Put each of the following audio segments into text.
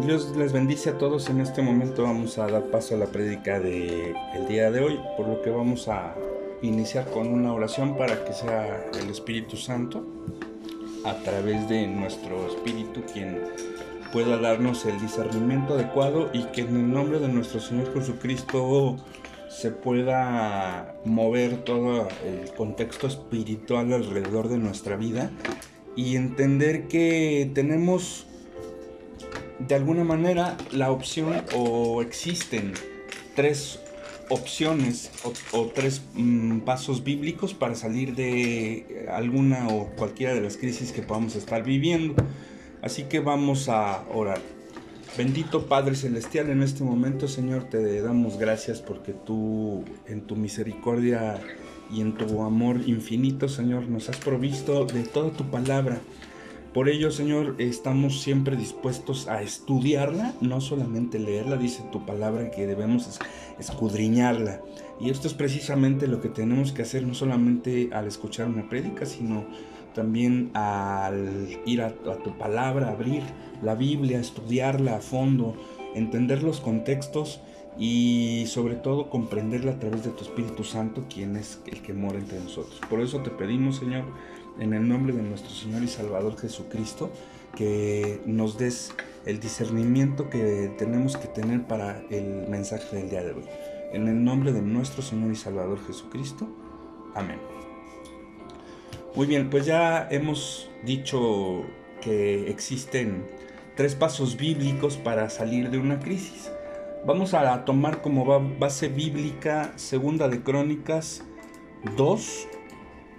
Dios les bendice a todos. En este momento vamos a dar paso a la prédica del el día de hoy, por lo que vamos a iniciar con una oración para que sea el Espíritu Santo a través de nuestro Espíritu quien pueda darnos el discernimiento adecuado y que en el nombre de nuestro Señor Jesucristo se pueda mover todo el contexto espiritual alrededor de nuestra vida y entender que tenemos de alguna manera la opción o existen tres opciones o, tres mm, pasos bíblicos para salir de alguna o cualquiera de las crisis que podamos estar viviendo. Así que vamos a orar. Bendito Padre Celestial, en este momento Señor te damos gracias porque tú en tu misericordia y en tu amor infinito Señor nos has provisto de toda tu palabra por ello, Señor, estamos siempre dispuestos a estudiarla, no solamente leerla, dice tu palabra que debemos escudriñarla. Y esto es precisamente lo que tenemos que hacer, no solamente al escuchar una prédica, sino también al ir a, tu palabra, abrir la Biblia, estudiarla a fondo, entender los contextos y sobre todo comprenderla a través de tu Espíritu Santo, quien es el que mora entre nosotros. Por eso te pedimos, Señor, en el nombre de nuestro Señor y Salvador Jesucristo, que nos des el discernimiento que tenemos que tener para el mensaje del día de hoy. En el nombre de nuestro Señor y Salvador Jesucristo. Amén. Muy bien, pues ya hemos dicho que existen tres pasos bíblicos para salir de una crisis. Vamos a tomar como base bíblica Segunda de Crónicas 2,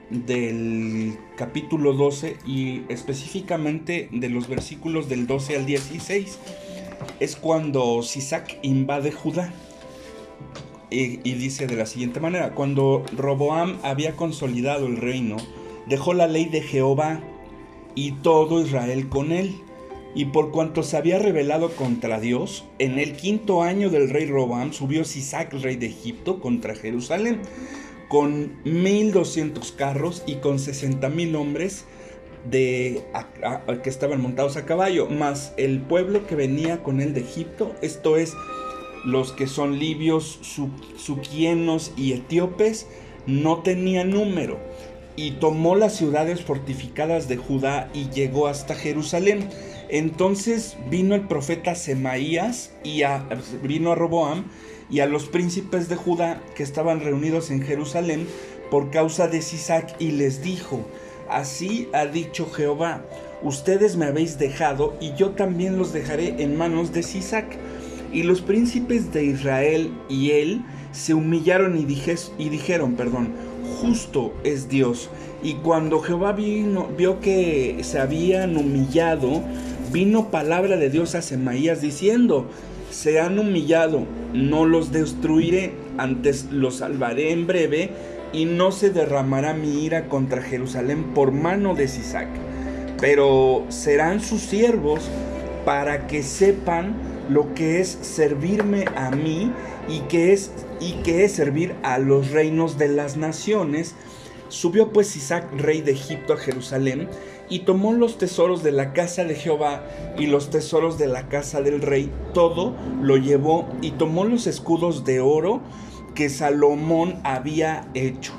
del capítulo 12 y específicamente de los versículos del 12 al 16. Es cuando Sisac invade Judá. Y, dice de la siguiente manera, cuando Roboam había consolidado el reino, dejó la ley de Jehová y todo Israel con él. Y por cuanto se había rebelado contra Dios, en el quinto año del rey Roboam subió Sisac, rey de Egipto, contra Jerusalén con 1.200 carros y con 60.000 hombres de, que estaban montados a caballo, más el pueblo que venía con él de Egipto, esto es, los que son libios, suquienos y etíopes, no tenía número. Y tomó las ciudades fortificadas de Judá y llegó hasta Jerusalén. Entonces vino el profeta Semaías y vino a Roboam y a los príncipes de Judá que estaban reunidos en Jerusalén por causa de Sisac y les dijo, así ha dicho Jehová, ustedes me habéis dejado y yo también los dejaré en manos de Sisac. Y los príncipes de Israel y él se humillaron y, y dijeron, perdón, justo es Dios. Y cuando Jehová vino, vio que se habían humillado, vino palabra de Dios a Semaías diciendo, se han humillado, no los destruiré, antes los salvaré en breve, y no se derramará mi ira contra Jerusalén por mano de Sisac. Pero serán sus siervos para que sepan lo que es servirme a mí y que es y que es servir a los reinos de las naciones. Subió pues Isaac, rey de Egipto, a Jerusalén, y tomó los tesoros de la casa de Jehová y los tesoros de la casa del rey, todo lo llevó y tomó los escudos de oro que Salomón había hecho.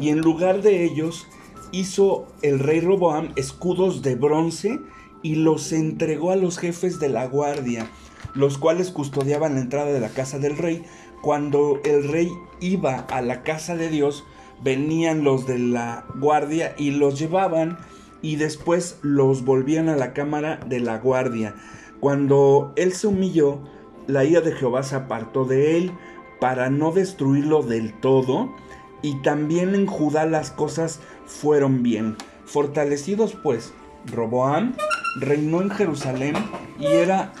Y en lugar de ellos hizo el rey Roboam escudos de bronce y los entregó a los jefes de la guardia, los cuales custodiaban la entrada de la casa del rey. Cuando el rey iba a la casa de Dios, venían los de la guardia y los llevaban y después los volvían a la cámara de la guardia. Cuando él se humilló, la ira de Jehová se apartó de él para no destruirlo del todo, y también en Judá las cosas fueron bien. Fortalecidos pues, Roboam reinó en Jerusalén y era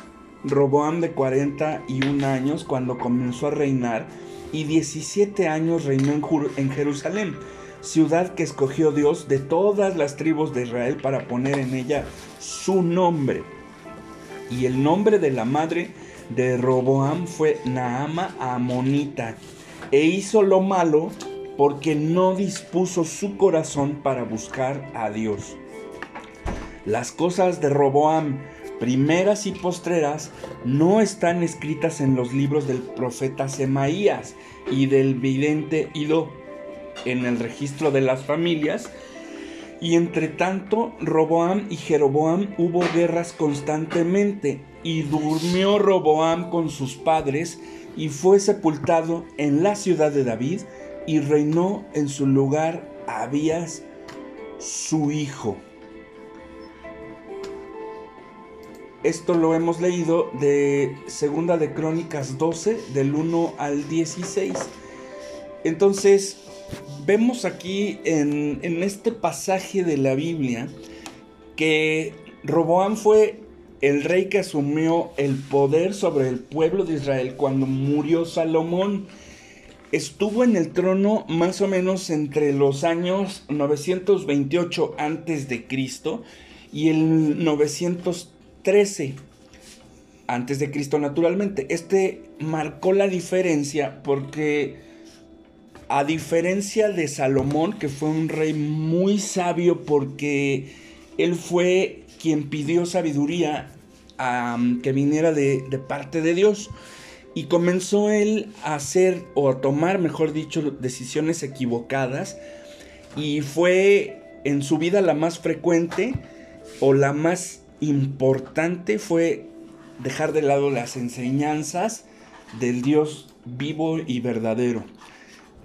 Roboam de 41 años cuando comenzó a reinar y 17 años reinó en, Jerusalén ciudad que escogió Dios de todas las tribus de Israel para poner en ella su nombre. Y el nombre de la madre de Roboam fue Naama Amonita. E hizo lo malo porque no dispuso su corazón para buscar a Dios. Las cosas de Roboam, primeras y postreras, no están escritas en los libros del profeta Semaías y del vidente Ido en el registro de las familias. Y entre tanto, Roboam y Jeroboam hubo guerras constantemente, y durmió Roboam con sus padres, y fue sepultado en la ciudad de David, y reinó en su lugar Abías, su hijo. Esto lo hemos leído de Segunda de Crónicas 12, del 1 al 16. Entonces, vemos aquí en, en este pasaje de la Biblia que Roboam fue el rey que asumió el poder sobre el pueblo de Israel cuando murió Salomón. Estuvo en el trono más o menos entre los años 928 antes de Cristo y el 913 antes de Cristo naturalmente. Este marcó la diferencia porque a diferencia de Salomón, que fue un rey muy sabio porque él fue quien pidió sabiduría que viniera de, de, parte de Dios. Y comenzó él a hacer, o a tomar, mejor dicho, decisiones equivocadas. Y fue en su vida la más frecuente o la más importante fue dejar de lado las enseñanzas del Dios vivo y verdadero.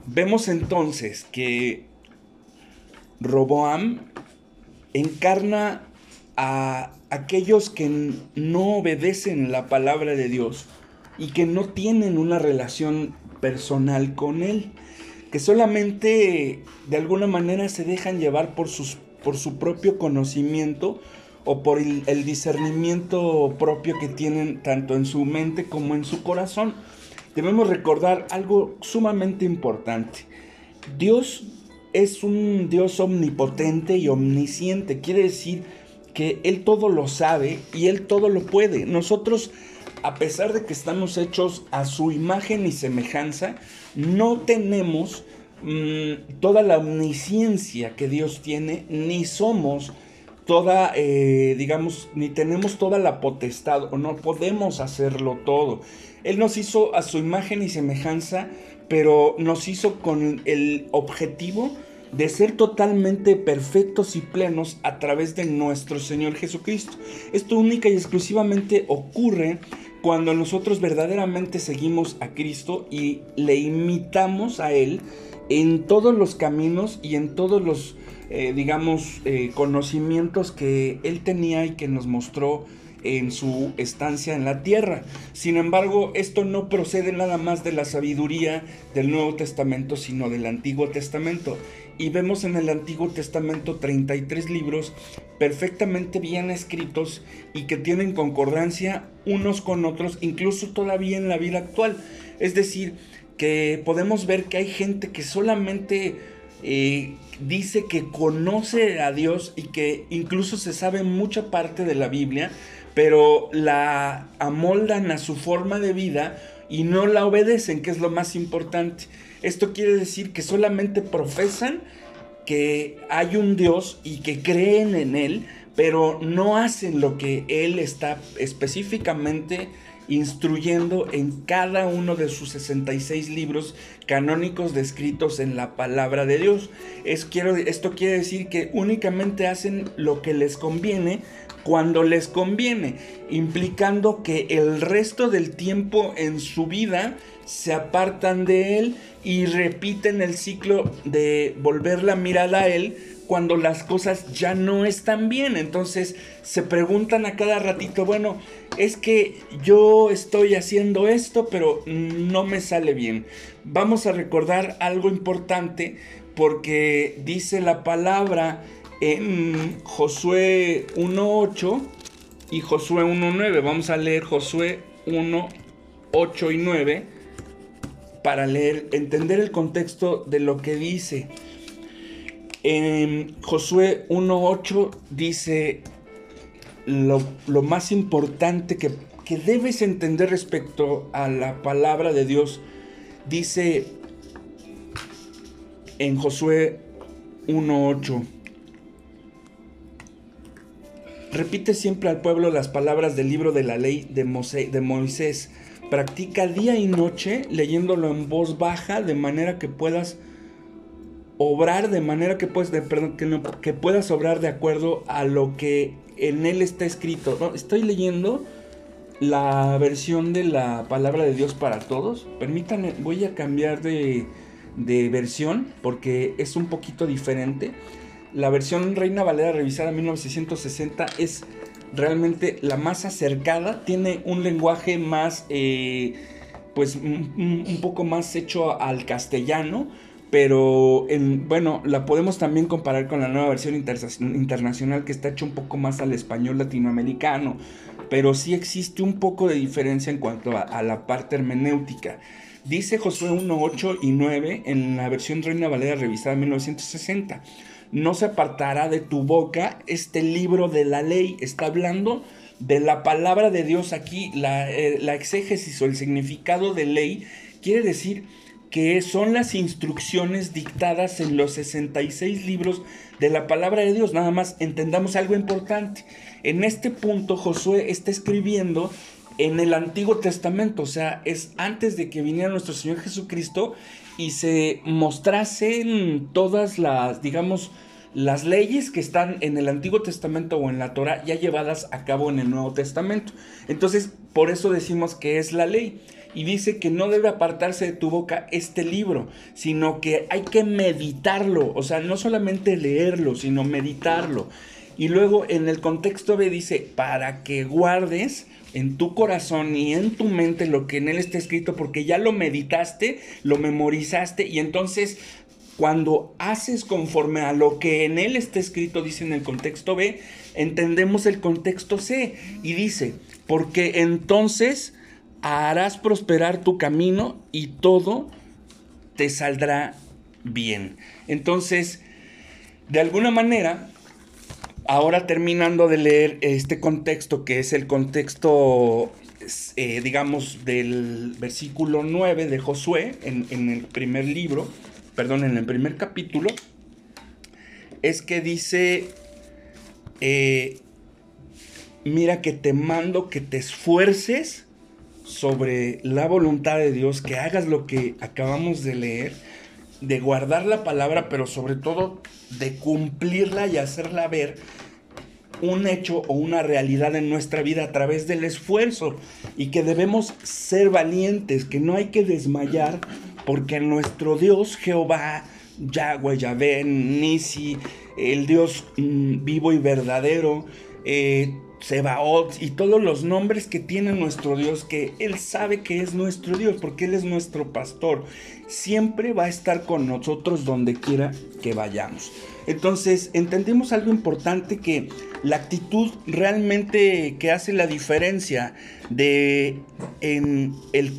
Vemos entonces que Roboam encarna a aquellos que no obedecen la palabra de Dios y que no tienen una relación personal con Él, que solamente de alguna manera se dejan llevar por, sus, por su propio conocimiento o por el, el discernimiento propio que tienen tanto en su mente como en su corazón debemos recordar algo sumamente importante. Dios es un Dios omnipotente y omnisciente. Quiere decir que Él todo lo sabe y Él todo lo puede. Nosotros, a pesar de que estamos hechos a su imagen y semejanza, no tenemos mmm, toda la omnisciencia que Dios tiene, ni somos toda, eh, digamos, ni tenemos toda la potestad o no podemos hacerlo todo. Él nos hizo a su imagen y semejanza, pero nos hizo con el objetivo de ser totalmente perfectos y plenos a través de nuestro Señor Jesucristo. Esto única y exclusivamente ocurre cuando nosotros verdaderamente seguimos a Cristo y le imitamos a Él en todos los caminos y en todos los, eh, digamos, eh, conocimientos que Él tenía y que nos mostró en su estancia en la tierra. Sin embargo, esto no procede nada más de la sabiduría del Nuevo Testamento, sino del Antiguo Testamento. Y vemos en el Antiguo Testamento 33 libros perfectamente bien escritos y que tienen concordancia unos con otros, incluso todavía en la vida actual. Es decir, que podemos ver que hay gente que solamente eh, dice que conoce a Dios y que incluso se sabe mucha parte de la Biblia, pero la amoldan a su forma de vida y no la obedecen, que es lo más importante. Esto quiere decir que solamente profesan que hay un Dios y que creen en Él, pero no hacen lo que Él está específicamente instruyendo en cada uno de sus 66 libros canónicos descritos en la palabra de Dios. Es, quiero, esto quiere decir que únicamente hacen lo que les conviene cuando les conviene, implicando que el resto del tiempo en su vida se apartan de él y repiten el ciclo de volver la mirada a él cuando las cosas ya no están bien. Entonces se preguntan a cada ratito, bueno, es que yo estoy haciendo esto, pero no me sale bien. Vamos a recordar algo importante porque dice la palabra en Josué 1.8 y Josué 1.9. Vamos a leer Josué 1.8 y 9 para leer, entender el contexto de lo que dice. En Josué 1.8 dice lo, más importante que, que debes entender respecto a la palabra de Dios. Dice en Josué 1.8. Repite siempre al pueblo las palabras del libro de la ley de Moisés. Practica día y noche leyéndolo en voz baja de manera que puedas obrar de manera que, puedes, que, que, puedas obrar de acuerdo a lo que en él está escrito. estoy leyendo la versión de la palabra de Dios para todos. Permítanme, voy a cambiar de, de versión porque es un poquito diferente. La versión Reina Valera revisada 1960 es realmente la más acercada, tiene un lenguaje más, eh, pues un, poco más hecho al castellano, pero en, bueno, la podemos también comparar con la nueva versión internacional que está hecha un poco más al español latinoamericano, pero sí existe un poco de diferencia en cuanto a, la parte hermenéutica. Dice Josué 1, 8 y 9 en la versión Reina Valera revisada en 1960. No se apartará de tu boca este libro de la ley. Está hablando de la palabra de Dios aquí. La, eh, la exégesis o el significado de ley quiere decir que son las instrucciones dictadas en los 66 libros de la palabra de Dios. Nada más entendamos algo importante. En este punto Josué está escribiendo en el Antiguo Testamento, o sea, es antes de que viniera nuestro Señor Jesucristo y se mostrasen todas las, digamos, las leyes que están en el Antiguo Testamento o en la Torah ya llevadas a cabo en el Nuevo Testamento. Entonces, por eso decimos que es la ley. Y dice que no debe apartarse de tu boca este libro, sino que hay que meditarlo, o sea, no solamente leerlo, sino meditarlo. Y luego en el contexto B dice, para que guardes en tu corazón y en tu mente lo que en él está escrito, porque ya lo meditaste, lo memorizaste y entonces cuando haces conforme a lo que en él está escrito, dice en el contexto B, entendemos el contexto C y dice, porque entonces harás prosperar tu camino y todo te saldrá bien. Entonces, de alguna manera, ahora terminando de leer este contexto, que es el contexto, eh, digamos, del versículo 9 de Josué, en, el primer libro, perdón, en el primer capítulo, es que dice, eh, mira que te mando que te esfuerces sobre la voluntad de Dios, que hagas lo que acabamos de leer, de guardar la palabra, pero sobre todo de cumplirla y hacerla ver un hecho o una realidad en nuestra vida a través del esfuerzo. Y que debemos ser valientes, que no hay que desmayar porque nuestro Dios Jehová, Yahweh, Yahvé, Nisi, el Dios mm, vivo y verdadero, eh, Sebaot y todos los nombres que tiene nuestro Dios, que Él sabe que es nuestro Dios, porque Él es nuestro pastor, siempre va a estar con nosotros donde quiera que vayamos. Entonces, entendemos algo importante que la actitud realmente que hace la diferencia de en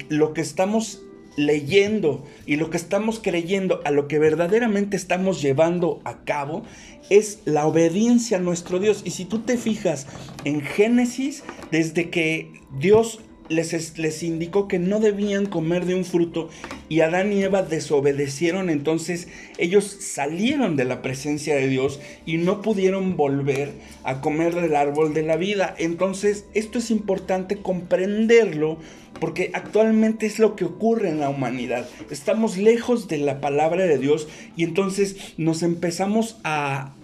lo que estamos leyendo y lo que estamos creyendo a lo que verdaderamente estamos llevando a cabo es la obediencia a nuestro Dios. Y si tú te fijas en Génesis, desde que Dios les, indicó que no debían comer de un fruto y Adán y Eva desobedecieron, entonces ellos salieron de la presencia de Dios y no pudieron volver a comer del árbol de la vida. Entonces esto es importante comprenderlo porque actualmente es lo que ocurre en la humanidad. Estamos lejos de la palabra de Dios y entonces nos empezamos a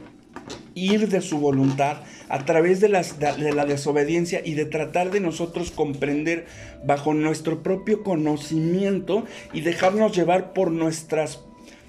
ir de su voluntad a través de, de, la desobediencia y de tratar de nosotros comprender bajo nuestro propio conocimiento y dejarnos llevar por nuestras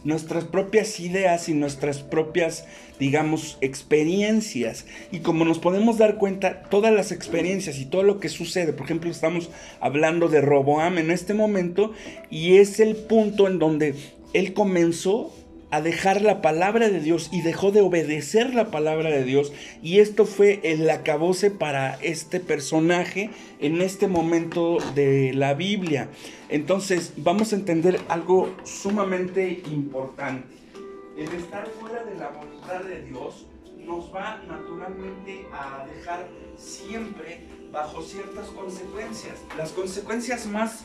nuestras propias ideas y nuestras propias, digamos, experiencias. Y como nos podemos dar cuenta, todas las experiencias y todo lo que sucede, por ejemplo, estamos hablando de Roboam en este momento y es el punto en donde él comenzó a dejar la palabra de Dios y dejó de obedecer la palabra de Dios. Y esto fue el acabose para este personaje en este momento de la Biblia. Entonces vamos a entender algo sumamente importante. El estar fuera de la voluntad de Dios nos va naturalmente a dejar siempre bajo ciertas consecuencias. Las consecuencias más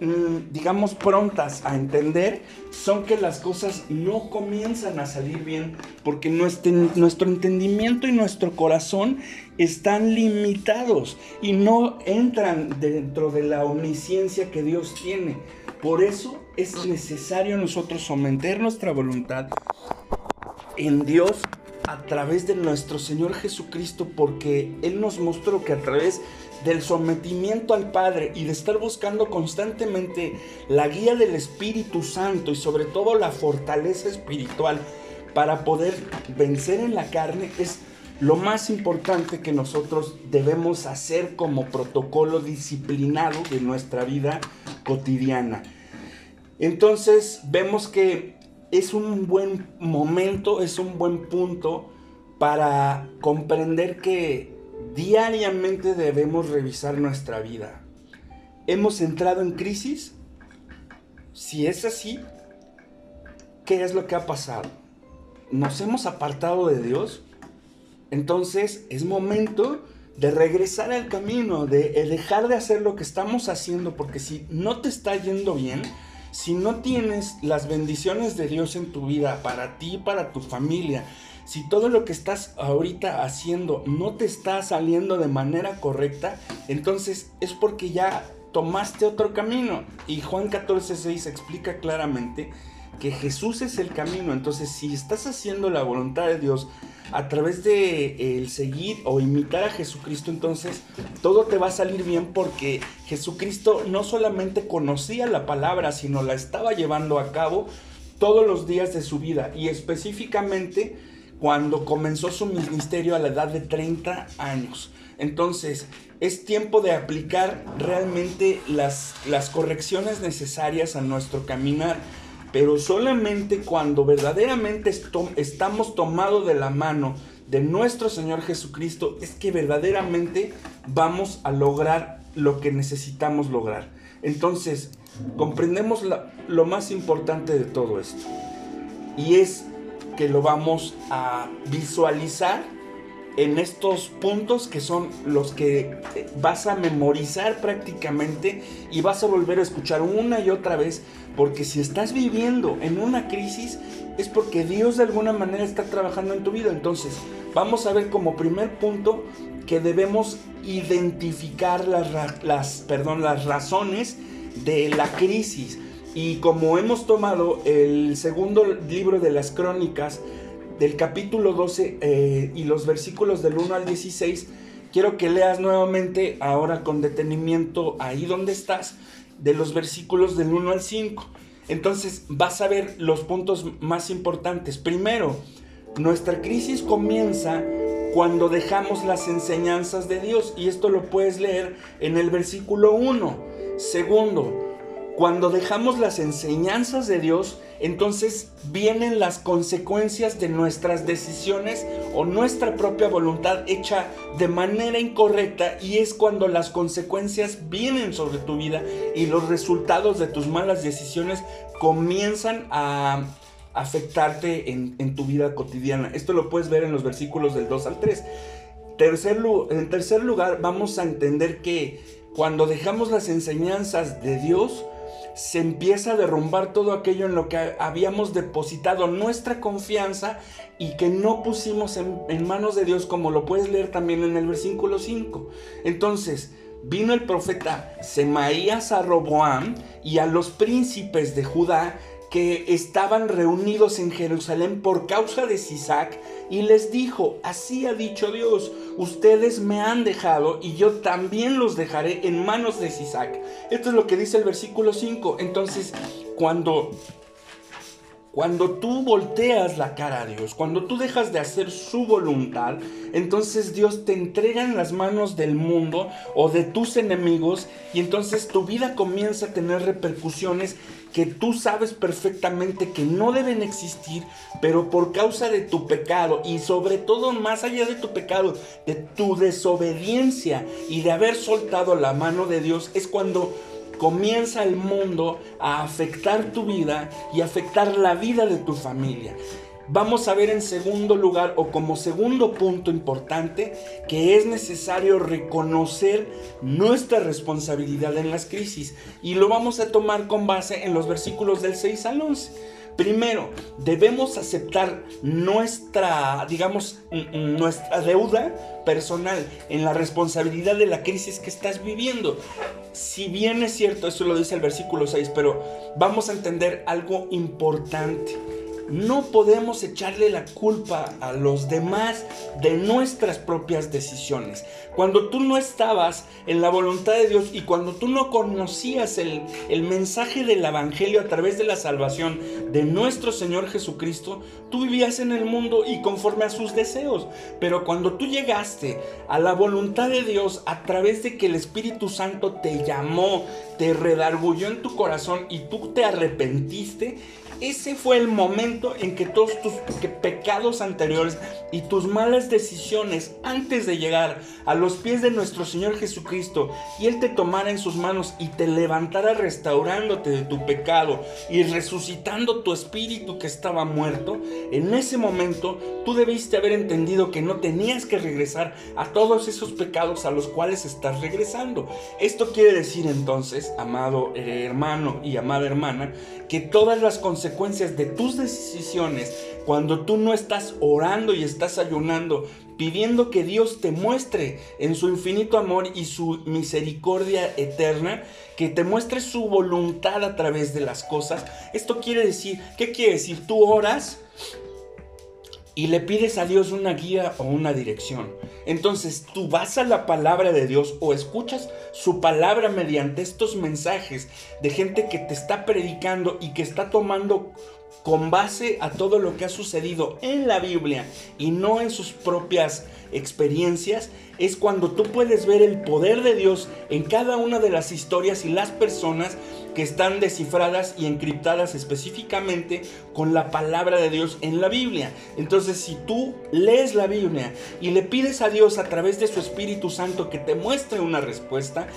digamos, prontas a entender son que las cosas no comienzan a salir bien porque nuestro, entendimiento y nuestro corazón están limitados y no entran dentro de la omnisciencia que Dios tiene. Por eso es necesario nosotros someter nuestra voluntad en Dios a través de nuestro Señor Jesucristo porque Él nos mostró que a través del sometimiento al Padre y de estar buscando constantemente la guía del Espíritu Santo y sobre todo la fortaleza espiritual para poder vencer en la carne es lo más importante que nosotros debemos hacer como protocolo disciplinado de nuestra vida cotidiana. Entonces vemos que es un buen momento, es un buen punto para comprender que diariamente debemos revisar nuestra vida. ¿Hemos entrado en crisis? Si es así, ¿qué es lo que ha pasado? ¿Nos hemos apartado de Dios? Entonces es momento de regresar al camino, de dejar de hacer lo que estamos haciendo, porque si no te está yendo bien, si no tienes las bendiciones de Dios en tu vida, para ti, para tu familia, si todo lo que estás ahorita haciendo no te está saliendo de manera correcta, entonces es porque ya tomaste otro camino. Y Juan 14:6 explica claramente que Jesús es el camino. Entonces, si estás haciendo la voluntad de Dios a través de el seguir o imitar a Jesucristo, entonces todo te va a salir bien porque Jesucristo no solamente conocía la palabra, sino la estaba llevando a cabo todos los días de su vida y específicamente cuando comenzó su ministerio a la edad de 30 años. Entonces, es tiempo de aplicar realmente las, las correcciones necesarias a nuestro caminar, pero solamente cuando verdaderamente estamos tomados de la mano de nuestro Señor Jesucristo es que verdaderamente vamos a lograr lo que necesitamos lograr. Entonces, comprendemos lo más importante de todo esto. Y es que lo vamos a visualizar en estos puntos que son los que vas a memorizar prácticamente y vas a volver a escuchar una y otra vez, porque si estás viviendo en una crisis es porque Dios de alguna manera está trabajando en tu vida. Entonces, vamos a ver como primer punto que debemos identificar las, las, perdón, las razones de la crisis. Y como hemos tomado el segundo libro de las crónicas, del capítulo 12 eh, y los versículos del 1 al 16, quiero que leas nuevamente ahora con detenimiento ahí donde estás, de los versículos del 1 al 5. Entonces vas a ver los puntos más importantes. Primero, nuestra crisis comienza cuando dejamos las enseñanzas de Dios y esto lo puedes leer en el versículo 1. Segundo, cuando dejamos las enseñanzas de Dios, entonces vienen las consecuencias de nuestras decisiones o nuestra propia voluntad hecha de manera incorrecta y es cuando las consecuencias vienen sobre tu vida y los resultados de tus malas decisiones comienzan a afectarte en, tu vida cotidiana. Esto lo puedes ver en los versículos del 2 al 3. Tercer, en tercer lugar, vamos a entender que cuando dejamos las enseñanzas de Dios, se empieza a derrumbar todo aquello en lo que habíamos depositado nuestra confianza y que no pusimos en, manos de Dios, como lo puedes leer también en el versículo 5. Entonces, vino el profeta Semaías a Roboam y a los príncipes de Judá que estaban reunidos en Jerusalén por causa de Sisac y les dijo, así ha dicho Dios, ustedes me han dejado y yo también los dejaré en manos de Sisac. Esto es lo que dice el versículo 5. Entonces, cuando cuando tú volteas la cara a Dios, cuando tú dejas de hacer su voluntad, entonces Dios te entrega en las manos del mundo o de tus enemigos y entonces tu vida comienza a tener repercusiones que tú sabes perfectamente que no deben existir, pero por causa de tu pecado y sobre todo más allá de tu pecado, de tu desobediencia y de haber soltado la mano de Dios, es cuando comienza el mundo a afectar tu vida y afectar la vida de tu familia. Vamos a ver en segundo lugar o como segundo punto importante que es necesario reconocer nuestra responsabilidad en las crisis y lo vamos a tomar con base en los versículos del 6 al 11. Primero, debemos aceptar nuestra, digamos, nuestra deuda personal en la responsabilidad de la crisis que estás viviendo. Si bien es cierto, eso lo dice el versículo 6, pero vamos a entender algo importante no podemos echarle la culpa a los demás de nuestras propias decisiones. Cuando tú no estabas en la voluntad de Dios y cuando tú no conocías el, mensaje del Evangelio a través de la salvación de nuestro Señor Jesucristo, tú vivías en el mundo y conforme a sus deseos. Pero cuando tú llegaste a la voluntad de Dios a través de que el Espíritu Santo te llamó, te redargulló en tu corazón y tú te arrepentiste, ese fue el momento en que todos tus pecados anteriores y tus malas decisiones antes de llegar a los pies de nuestro Señor Jesucristo y Él te tomara en sus manos y te levantara restaurándote de tu pecado y resucitando tu espíritu que estaba muerto, en ese momento tú debiste haber entendido que no tenías que regresar a todos esos pecados a los cuales estás regresando. Esto quiere decir entonces, amado hermano y amada hermana, que todas las consecuencias de tus decisiones, cuando tú no estás orando y estás ayunando, pidiendo que Dios te muestre en su infinito amor y su misericordia eterna, que te muestre su voluntad a través de las cosas. Esto quiere decir, ¿qué quiere decir? Tú oras y le pides a Dios una guía o una dirección. Entonces tú vas a la palabra de Dios o escuchas su palabra mediante estos mensajes de gente que te está predicando y que está tomando con base a todo lo que ha sucedido en la Biblia y no en sus propias experiencias, es cuando tú puedes ver el poder de Dios en cada una de las historias y las personas que están descifradas y encriptadas específicamente con la palabra de Dios en la Biblia. Entonces, si tú lees la Biblia y le pides a Dios a través de su Espíritu Santo que te muestre una respuesta,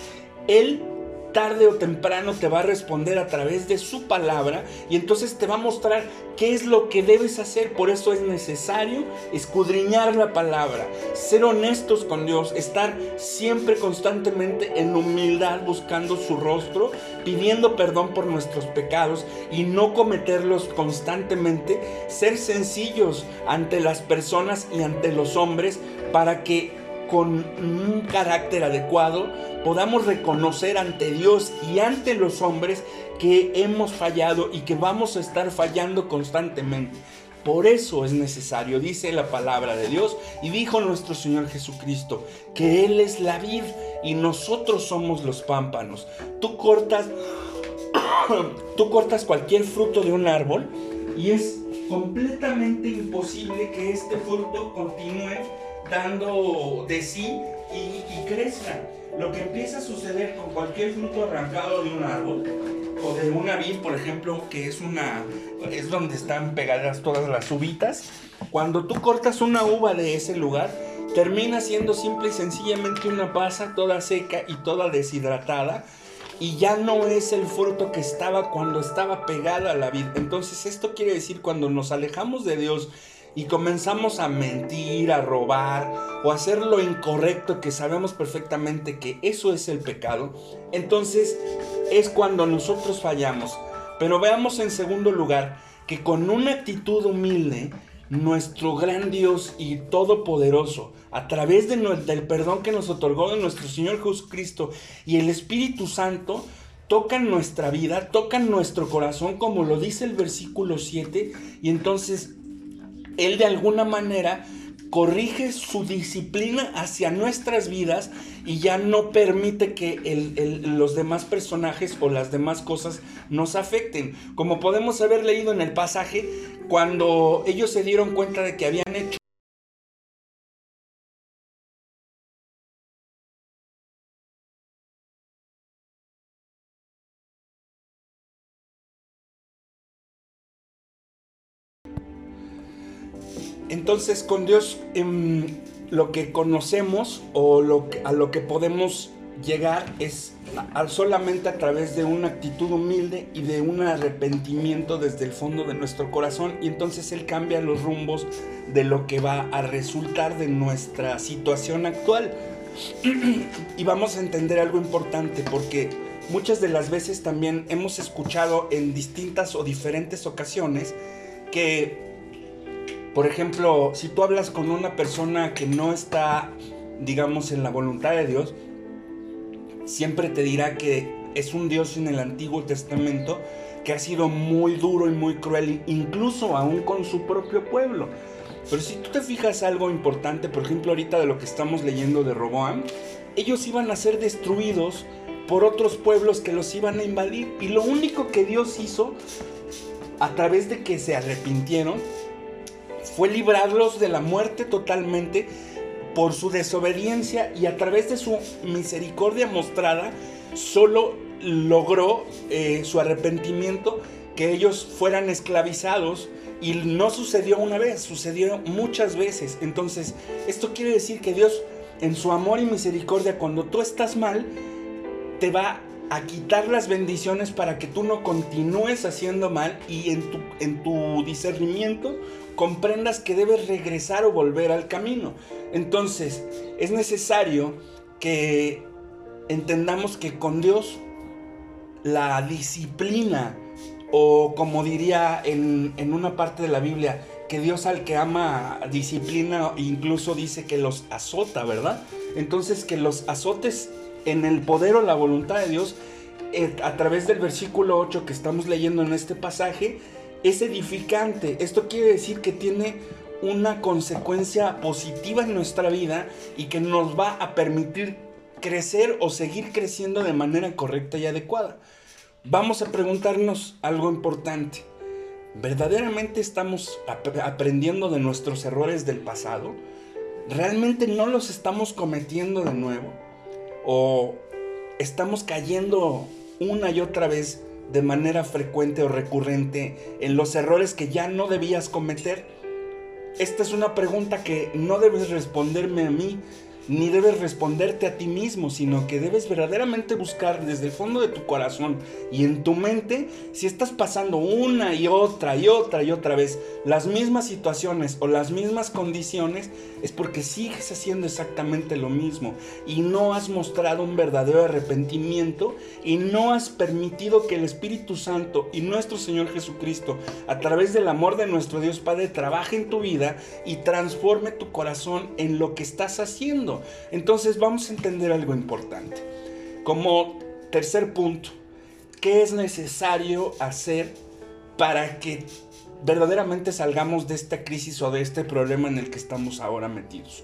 Él tarde o temprano te va a responder a través de su palabra y entonces te va a mostrar qué es lo que debes hacer. Por eso es necesario escudriñar la palabra, ser honestos con Dios, estar siempre constantemente en humildad buscando su rostro, pidiendo perdón por nuestros pecados y no cometerlos constantemente, ser sencillos ante las personas y ante los hombres para que con un carácter adecuado podamos reconocer ante Dios y ante los hombres que hemos fallado y que vamos a estar fallando constantemente. Por eso es necesario, dice la palabra de Dios y dijo nuestro Señor Jesucristo, que Él es la vid y nosotros somos los pámpanos. Tú cortas, tú cortas cualquier fruto de un árbol y es completamente imposible que este fruto continúe de sí y, crezca. Lo que empieza a suceder con cualquier fruto arrancado de un árbol o de una vid, por ejemplo, que es una es donde están pegadas todas las uvitas, cuando tú cortas una uva de ese lugar, termina siendo simple y sencillamente una pasa toda seca y toda deshidratada y ya no es el fruto que estaba cuando estaba pegada a la vid. Entonces, esto quiere decir cuando nos alejamos de Dios y comenzamos a mentir, a robar o hacer lo incorrecto que sabemos perfectamente que eso es el pecado, entonces es cuando nosotros fallamos. Pero veamos en segundo lugar que con una actitud humilde, nuestro gran Dios y todopoderoso, a través de, del perdón que nos otorgó nuestro Señor Jesucristo y el Espíritu Santo, tocan nuestra vida, tocan nuestro corazón, como lo dice el versículo 7, y entonces él de alguna manera corrige su disciplina hacia nuestras vidas y ya no permite que los demás personajes o las demás cosas nos afecten. Como podemos haber leído en el pasaje, cuando ellos se dieron cuenta de que habían hecho Entonces con Dios em, lo que conocemos o a lo que podemos llegar es solamente a través de una actitud humilde y de un arrepentimiento desde el fondo de nuestro corazón y entonces Él cambia los rumbos de lo que va a resultar de nuestra situación actual. y vamos a entender algo importante porque muchas de las veces también hemos escuchado en distintas o diferentes ocasiones que, por ejemplo, si tú hablas con una persona que no está, digamos, en la voluntad de Dios, siempre te dirá que es un Dios en el Antiguo Testamento que ha sido muy duro y muy cruel, incluso aún con su propio pueblo. Pero si tú te fijas algo importante, por ejemplo ahorita de lo que estamos leyendo de Roboam, ellos iban a ser destruidos por otros pueblos que los iban a invadir. Y lo único que Dios hizo, a través de que se arrepintieron, fue librarlos de la muerte totalmente por su desobediencia y a través de su misericordia mostrada, solo logró eh, su arrepentimiento que ellos fueran esclavizados y no sucedió una vez, sucedió muchas veces. Entonces, esto quiere decir que Dios, en su amor y misericordia, cuando tú estás mal, te va a quitar las bendiciones para que tú no continúes haciendo mal y en tu, en tu discernimiento comprendas que debes regresar o volver al camino. Entonces, es necesario que entendamos que con Dios la disciplina, o como diría en, en una parte de la Biblia, que Dios al que ama disciplina incluso dice que los azota, ¿verdad? Entonces que los azotes en el poder o la voluntad de Dios, eh, a través del versículo 8 que estamos leyendo en este pasaje, es edificante. Esto quiere decir que tiene una consecuencia positiva en nuestra vida y que nos va a permitir crecer o seguir creciendo de manera correcta y adecuada. Vamos a preguntarnos algo importante. ¿Verdaderamente estamos aprendiendo de nuestros errores del pasado? ¿Realmente no los estamos cometiendo de nuevo? ¿O estamos cayendo una y otra vez de manera frecuente o recurrente en los errores que ya no debías cometer? Esta es una pregunta que no debes responderme a mí, ni debes responderte a ti mismo, sino que debes verdaderamente buscar desde el fondo de tu corazón y en tu mente si estás pasando una y otra y otra y otra vez las mismas situaciones o las mismas condiciones, es porque sigues haciendo exactamente lo mismo y no has mostrado un verdadero arrepentimiento y no has permitido que el Espíritu Santo y nuestro Señor Jesucristo, a través del amor de nuestro Dios Padre, trabaje en tu vida y transforme tu corazón en lo que estás haciendo. Entonces vamos a entender algo importante. Como tercer punto, ¿qué es necesario hacer para que verdaderamente salgamos de esta crisis o de este problema en el que estamos ahora metidos?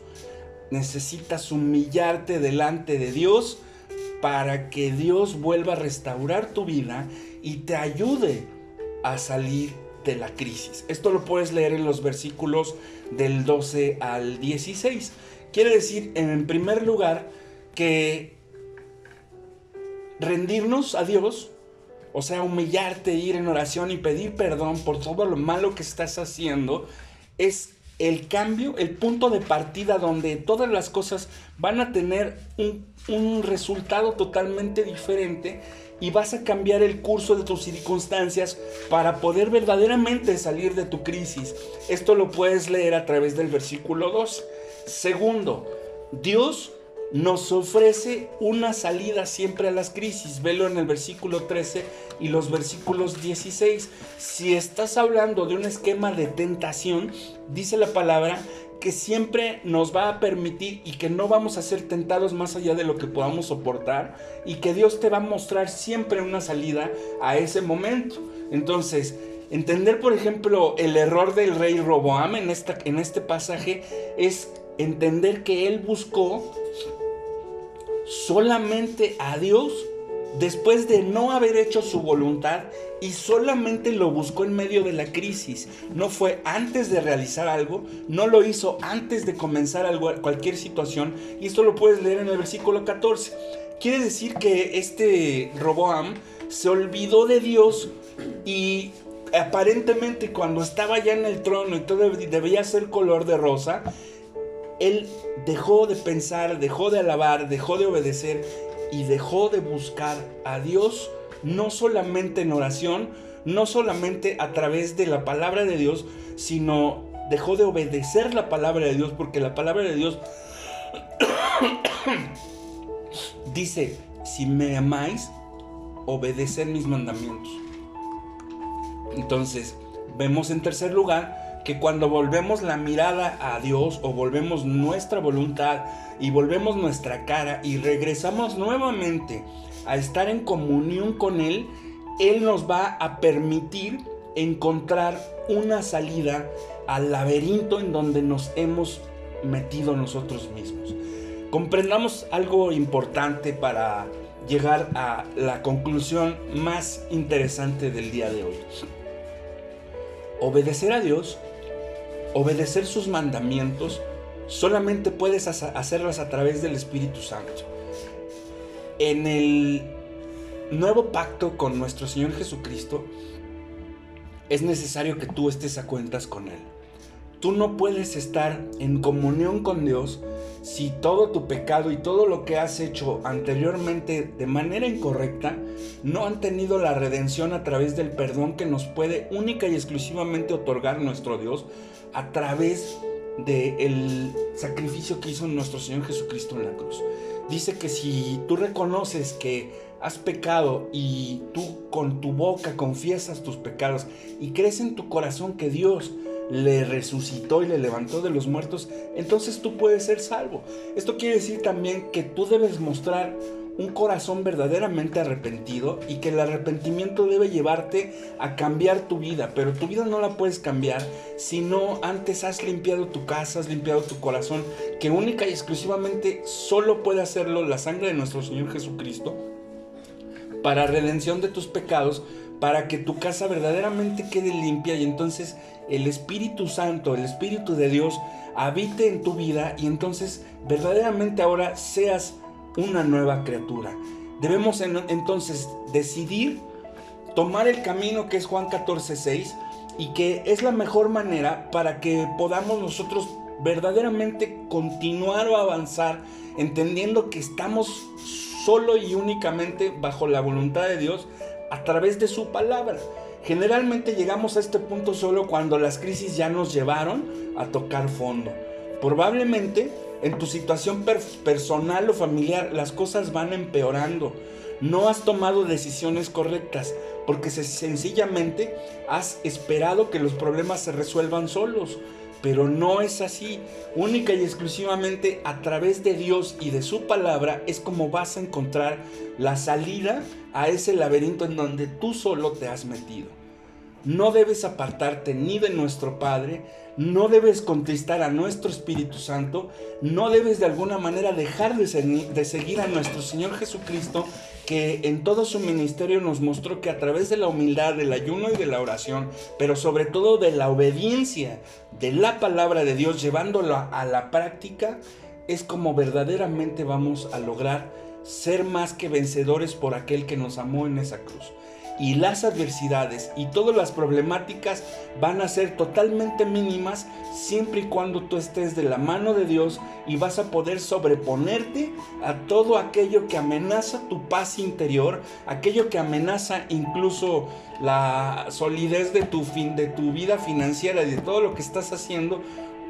Necesitas humillarte delante de Dios para que Dios vuelva a restaurar tu vida y te ayude a salir de la crisis. Esto lo puedes leer en los versículos del 12 al 16. Quiere decir, en primer lugar, que rendirnos a Dios, o sea, humillarte, ir en oración y pedir perdón por todo lo malo que estás haciendo, es el cambio, el punto de partida donde todas las cosas van a tener un, resultado totalmente diferente y vas a cambiar el curso de tus circunstancias para poder verdaderamente salir de tu crisis. Esto lo puedes leer a través del versículo 2. Segundo, Dios nos ofrece una salida siempre a las crisis. Velo en el versículo 13 y los versículos 16. Si estás hablando de un esquema de tentación, dice la palabra que siempre nos va a permitir y que no vamos a ser tentados más allá de lo que podamos soportar y que Dios te va a mostrar siempre una salida a ese momento. Entonces, entender por ejemplo el error del rey Roboam en, esta, en este pasaje es entender que él buscó solamente a Dios después de no haber hecho su voluntad y solamente lo buscó en medio de la crisis. No fue antes de realizar algo, no lo hizo antes de comenzar algo, cualquier situación. Y esto lo puedes leer en el versículo 14. Quiere decir que este Roboam se olvidó de Dios y aparentemente cuando estaba ya en el trono y todo debía ser color de rosa, él dejó de pensar, dejó de alabar, dejó de obedecer y dejó de buscar a Dios no solamente en oración, no solamente a través de la palabra de Dios, sino dejó de obedecer la palabra de Dios porque la palabra de Dios dice, si me amáis, obedeced mis mandamientos. Entonces, vemos en tercer lugar que cuando volvemos la mirada a Dios o volvemos nuestra voluntad y volvemos nuestra cara y regresamos nuevamente a estar en comunión con Él, Él nos va a permitir encontrar una salida al laberinto en donde nos hemos metido nosotros mismos. Comprendamos algo importante para llegar a la conclusión más interesante del día de hoy. Obedecer a Dios, obedecer sus mandamientos, solamente puedes hacerlas a través del Espíritu Santo. En el nuevo pacto con nuestro Señor Jesucristo, es necesario que tú estés a cuentas con Él. Tú no puedes estar en comunión con Dios si todo tu pecado y todo lo que has hecho anteriormente de manera incorrecta no han tenido la redención a través del perdón que nos puede única y exclusivamente otorgar nuestro Dios a través del sacrificio que hizo nuestro Señor Jesucristo en la cruz. Dice que si tú reconoces que has pecado y tú con tu boca confiesas tus pecados y crees en tu corazón que Dios le resucitó y le levantó de los muertos, entonces tú puedes ser salvo. Esto quiere decir también que tú debes mostrar un corazón verdaderamente arrepentido y que el arrepentimiento debe llevarte a cambiar tu vida, pero tu vida no la puedes cambiar si no antes has limpiado tu casa, has limpiado tu corazón, que única y exclusivamente solo puede hacerlo la sangre de nuestro Señor Jesucristo para redención de tus pecados, para que tu casa verdaderamente quede limpia y entonces el Espíritu Santo, el Espíritu de Dios, habite en tu vida y entonces verdaderamente ahora seas una nueva criatura. Debemos entonces decidir tomar el camino que es Juan 14, 6 y que es la mejor manera para que podamos nosotros verdaderamente continuar o avanzar entendiendo que estamos solo y únicamente bajo la voluntad de Dios a través de su palabra. Generalmente llegamos a este punto solo cuando las crisis ya nos llevaron a tocar fondo. Probablemente en tu situación personal o familiar las cosas van empeorando. No has tomado decisiones correctas porque sencillamente has esperado que los problemas se resuelvan solos. Pero no es así. Única y exclusivamente a través de Dios y de su palabra es como vas a encontrar la salida a ese laberinto en donde tú solo te has metido. No debes apartarte ni de nuestro Padre, no debes contristar a nuestro Espíritu Santo, no debes de alguna manera dejar de, seguir a nuestro Señor Jesucristo, que en todo su ministerio nos mostró que a través de la humildad, del ayuno y de la oración, pero sobre todo de la obediencia de la palabra de Dios, llevándola a la práctica, es como verdaderamente vamos a lograr ser más que vencedores por aquel que nos amó en esa cruz y las adversidades y todas las problemáticas van a ser totalmente mínimas siempre y cuando tú estés de la mano de Dios y vas a poder sobreponerte a todo aquello que amenaza tu paz interior, aquello que amenaza incluso la solidez de tu fin de tu vida financiera y de todo lo que estás haciendo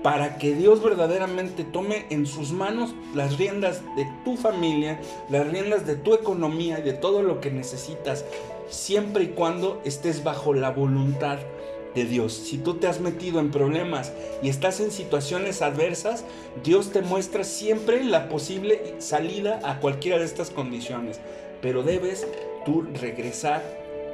para que Dios verdaderamente tome en sus manos las riendas de tu familia, las riendas de tu economía y de todo lo que necesitas, siempre y cuando estés bajo la voluntad de Dios. Si tú te has metido en problemas y estás en situaciones adversas, Dios te muestra siempre la posible salida a cualquiera de estas condiciones, pero debes tú regresar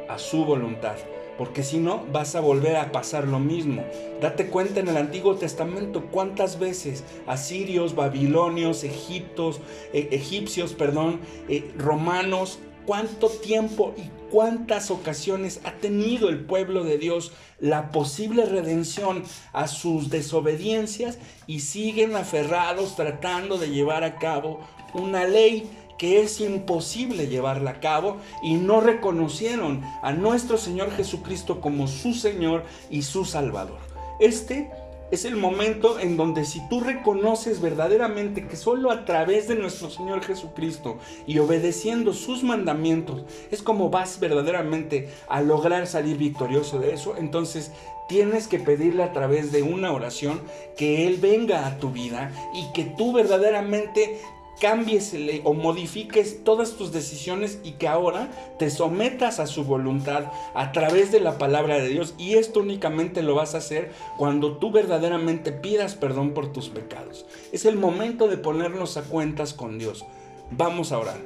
a su voluntad porque si no vas a volver a pasar lo mismo. Date cuenta en el Antiguo Testamento cuántas veces asirios, babilonios, egiptos, eh, egipcios, perdón, eh, romanos, cuánto tiempo y cuántas ocasiones ha tenido el pueblo de Dios la posible redención a sus desobediencias y siguen aferrados tratando de llevar a cabo una ley que es imposible llevarla a cabo y no reconocieron a nuestro Señor Jesucristo como su Señor y su Salvador. Este Es el momento en donde si tú reconoces verdaderamente que solo a través de nuestro Señor Jesucristo y obedeciendo sus mandamientos es como vas verdaderamente a lograr salir victorioso de eso, entonces tienes que pedirle a través de una oración que Él venga a tu vida y que tú verdaderamente cambies o modifiques todas tus decisiones y que ahora te sometas a su voluntad a través de la palabra de Dios. Y esto únicamente lo vas a hacer cuando tú verdaderamente pidas perdón por tus pecados. Es el momento de ponernos a cuentas con Dios. Vamos a orar.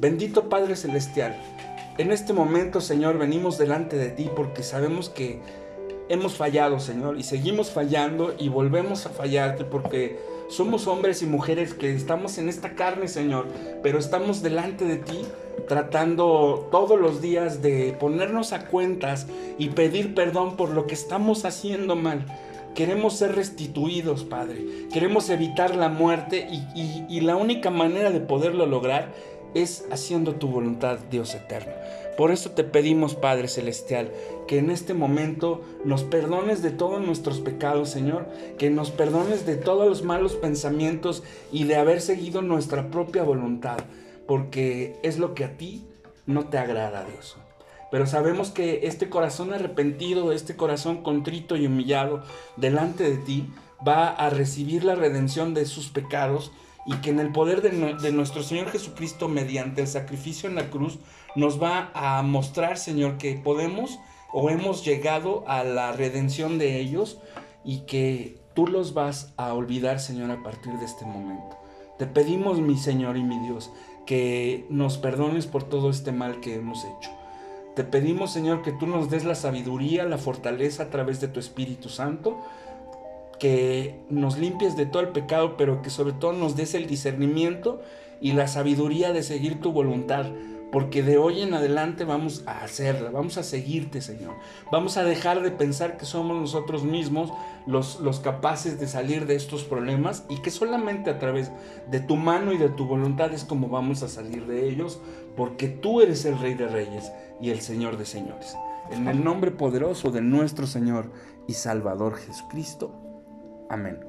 Bendito Padre Celestial, en este momento, Señor, venimos delante de ti porque sabemos que hemos fallado, Señor, y seguimos fallando y volvemos a fallarte porque somos hombres y mujeres que estamos en esta carne, Señor, pero estamos delante de ti tratando todos los días de ponernos a cuentas y pedir perdón por lo que estamos haciendo mal. Queremos ser restituidos, Padre. Queremos evitar la muerte y, la única manera de poderlo lograr es haciendo tu voluntad, Dios eterno. Por eso te pedimos, Padre Celestial, que en este momento nos perdones de todos nuestros pecados, Señor, que nos perdones de todos los malos pensamientos y de haber seguido nuestra propia voluntad, porque es lo que a ti no te agrada, Dios. Pero sabemos que este corazón arrepentido, este corazón contrito y humillado delante de ti, va a recibir la redención de sus pecados y que en el poder de, nuestro Señor Jesucristo, mediante el sacrificio en la cruz, nos va a mostrar, Señor, que podemos o hemos llegado a la redención de ellos y que tú los vas a olvidar, Señor, a partir de este momento. Te pedimos, mi Señor y mi Dios, que nos perdones por todo este mal que hemos hecho. Te pedimos, Señor, que tú nos des la sabiduría, la fortaleza a través de tu Espíritu Santo que nos limpies de todo el pecado, pero que sobre todo nos des el discernimiento y la sabiduría de seguir tu voluntad, porque de hoy en adelante vamos a hacerla, vamos a seguirte, Señor. Vamos a dejar de pensar que somos nosotros mismos los, los capaces de salir de estos problemas y que solamente a través de tu mano y de tu voluntad es como vamos a salir de ellos, porque tú eres el Rey de Reyes y el Señor de Señores. En el nombre poderoso de nuestro Señor y Salvador Jesucristo. Amén.